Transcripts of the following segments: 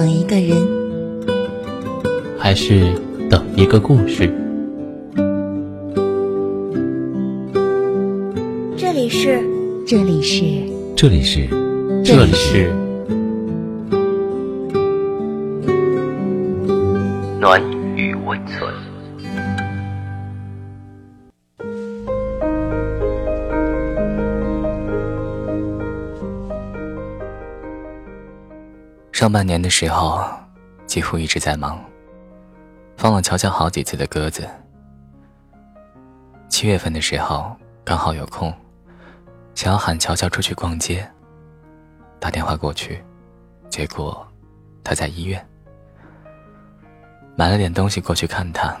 等一个人，还是等一个故事？这里是，这里是，这里是，这里是。暖与温存。上半年的时候，几乎一直在忙，放了乔乔好几次的鸽子。七月份的时候刚好有空，想要喊乔乔出去逛街。打电话过去，结果她在医院，买了点东西过去看她。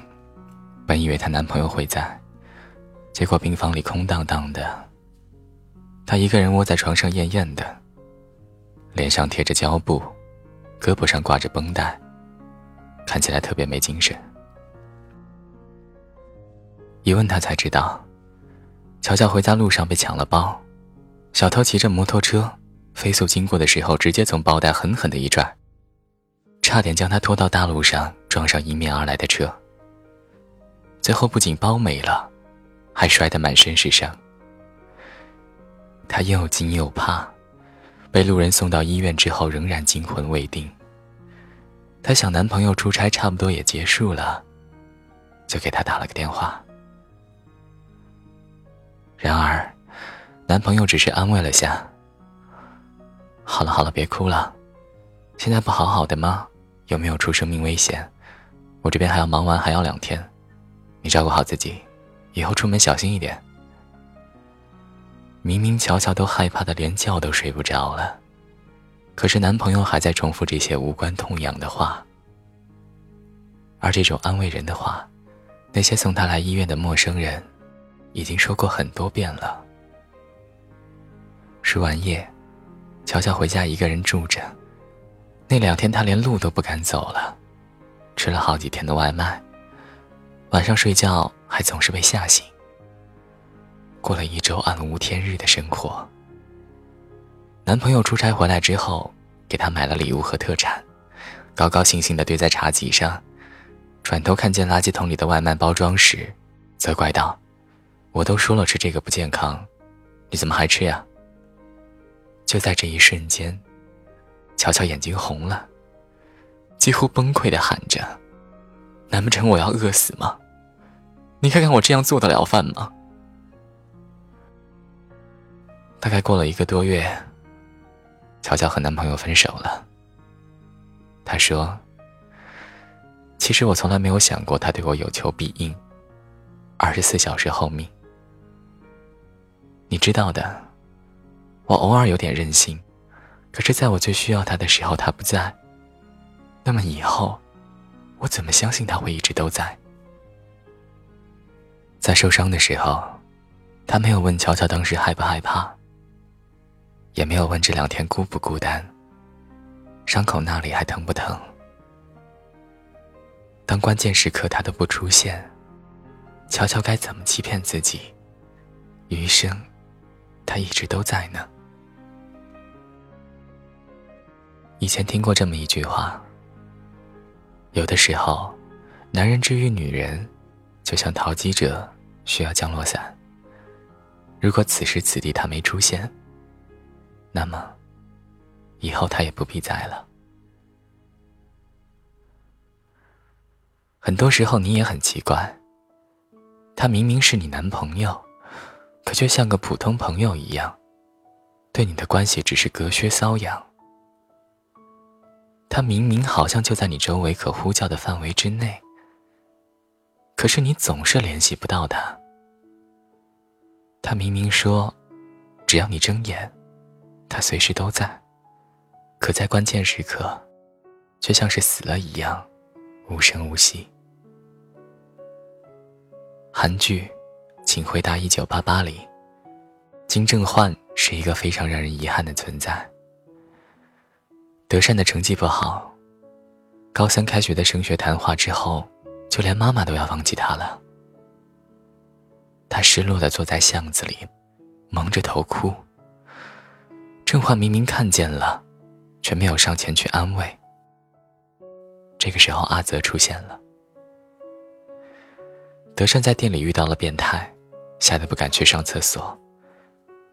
本以为她男朋友会在，结果病房里空荡荡的，她一个人窝在床上艳艳的，脸上贴着胶布。胳膊上挂着绷带，看起来特别没精神。一问他才知道，乔乔回家路上被抢了包，小偷骑着摩托车飞速经过的时候，直接从包带狠狠的一拽，差点将他拖到大路上撞上迎面而来的车。最后不仅包没了，还摔得满身是伤。他又惊又怕。被路人送到医院之后，仍然惊魂未定。她想，男朋友出差差不多也结束了，就给他打了个电话。然而，男朋友只是安慰了下：“好了好了，别哭了，现在不好好的吗？有没有出生命危险？我这边还要忙完，还要两天，你照顾好自己，以后出门小心一点。”明明乔乔都害怕的连觉都睡不着了，可是男朋友还在重复这些无关痛痒的话。而这种安慰人的话，那些送她来医院的陌生人，已经说过很多遍了。输完液，乔乔回家一个人住着。那两天她连路都不敢走了，吃了好几天的外卖，晚上睡觉还总是被吓醒。过了一周暗无天日的生活。男朋友出差回来之后，给她买了礼物和特产，高高兴兴地堆在茶几上。转头看见垃圾桶里的外卖包装时，责怪道：“我都说了吃这个不健康，你怎么还吃呀？”就在这一瞬间，乔乔眼睛红了，几乎崩溃地喊着：“难不成我要饿死吗？你看看我这样做得了饭吗？”大概过了一个多月，乔乔和男朋友分手了。她说：“其实我从来没有想过他对我有求必应，二十四小时候命。你知道的，我偶尔有点任性，可是在我最需要他的时候他不在，那么以后，我怎么相信他会一直都在？在受伤的时候，他没有问乔乔当时害不害怕。”也没有问这两天孤不孤单，伤口那里还疼不疼？当关键时刻他都不出现，乔乔该怎么欺骗自己？余生，他一直都在呢。以前听过这么一句话：有的时候，男人治愈女人，就像淘机者需要降落伞。如果此时此地他没出现，那么，以后他也不必在了。很多时候你也很奇怪，他明明是你男朋友，可却像个普通朋友一样，对你的关系只是隔靴搔痒。他明明好像就在你周围可呼叫的范围之内，可是你总是联系不到他。他明明说，只要你睁眼。他随时都在，可在关键时刻，却像是死了一样，无声无息。韩剧《请回答一九八八》里，金正焕是一个非常让人遗憾的存在。德善的成绩不好，高三开学的升学谈话之后，就连妈妈都要放弃他了。他失落的坐在巷子里，蒙着头哭。郑焕明明看见了，却没有上前去安慰，这个时候，阿泽出现了。德善在店里遇到了变态，吓得不敢去上厕所，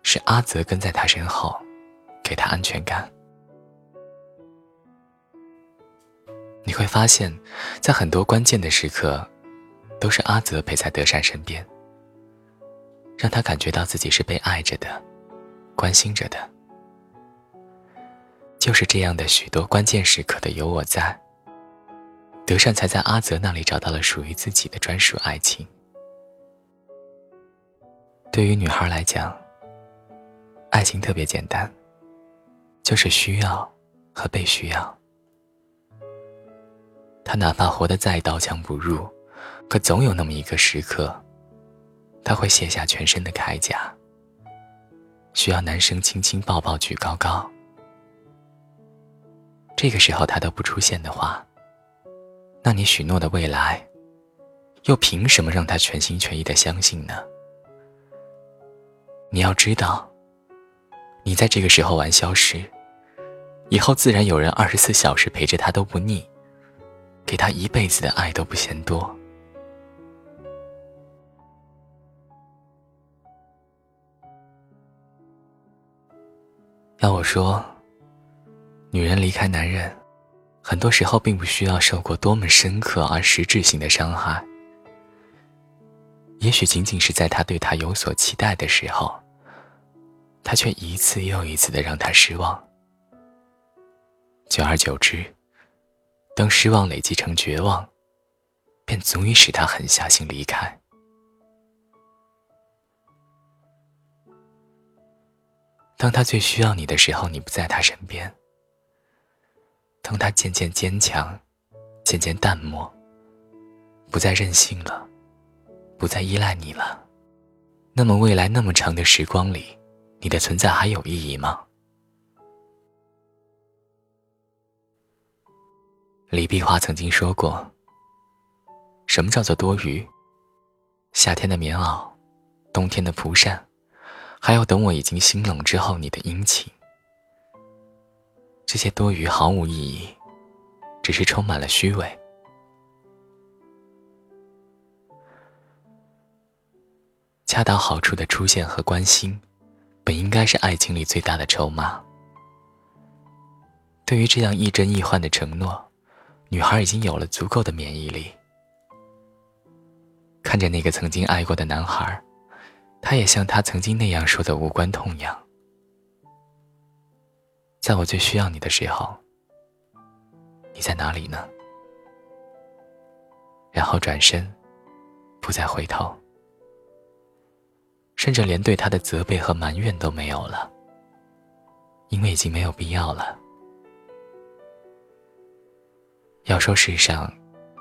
是阿泽跟在他身后，给他安全感。你会发现，在很多关键的时刻，都是阿泽陪在德善身边，让他感觉到自己是被爱着的，关心着的。就是这样的许多关键时刻的有我在，德善才在阿泽那里找到了属于自己的专属爱情。对于女孩来讲，爱情特别简单，就是需要和被需要。她哪怕活得再刀枪不入，可总有那么一个时刻，她会卸下全身的铠甲，需要男生轻轻抱抱举高高。这个时候他都不出现的话，那你许诺的未来，又凭什么让他全心全意的相信呢？你要知道，你在这个时候玩消失，以后自然有人二十四小时陪着他都不腻。给他一辈子的爱都不嫌多。要我说，女人离开男人，很多时候并不需要受过多么深刻而实质性的伤害，也许仅仅是在他对她有所期待的时候，他却一次又一次的让她失望，久而久之。当失望累积成绝望，便足以使他狠下心离开。当他最需要你的时候，你不在他身边；当他渐渐坚强，渐渐淡漠，不再任性了，不再依赖你了，那么未来那么长的时光里，你的存在还有意义吗？李碧华曾经说过：“什么叫做多余？夏天的棉袄，冬天的蒲扇，还要等我已经心冷之后你的殷勤。这些多余毫无意义，只是充满了虚伪。恰到好处的出现和关心，本应该是爱情里最大的筹码。对于这样亦真亦幻的承诺。”女孩已经有了足够的免疫力，看着那个曾经爱过的男孩，他也像他曾经那样说的无关痛痒。在我最需要你的时候，你在哪里呢？然后转身，不再回头，甚至连对他的责备和埋怨都没有了，因为已经没有必要了。要说世上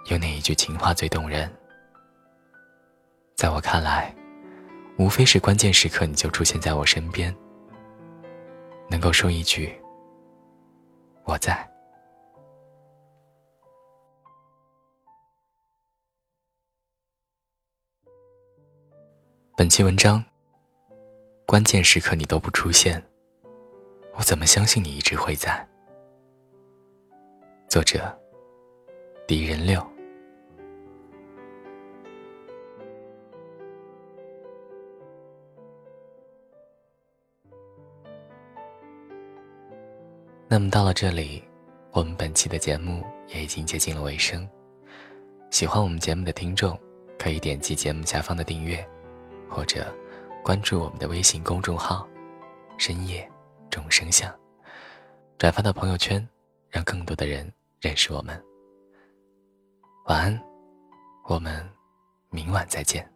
有哪一句情话最动人，在我看来，无非是关键时刻你就出现在我身边，能够说一句“我在”。本期文章，关键时刻你都不出现，我怎么相信你一直会在？作者。敌人六。那么到了这里，我们本期的节目也已经接近了尾声。喜欢我们节目的听众，可以点击节目下方的订阅，或者关注我们的微信公众号“深夜众生相”，转发到朋友圈，让更多的人认识我们。晚安，我们明晚再见。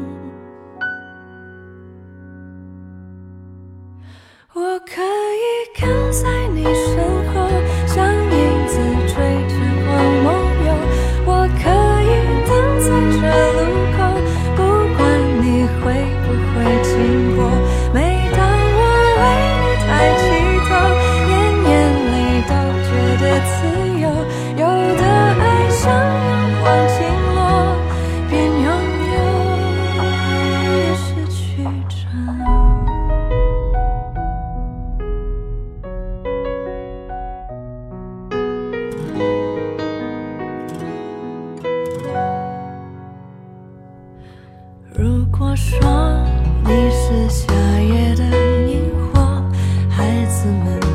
在你身子们。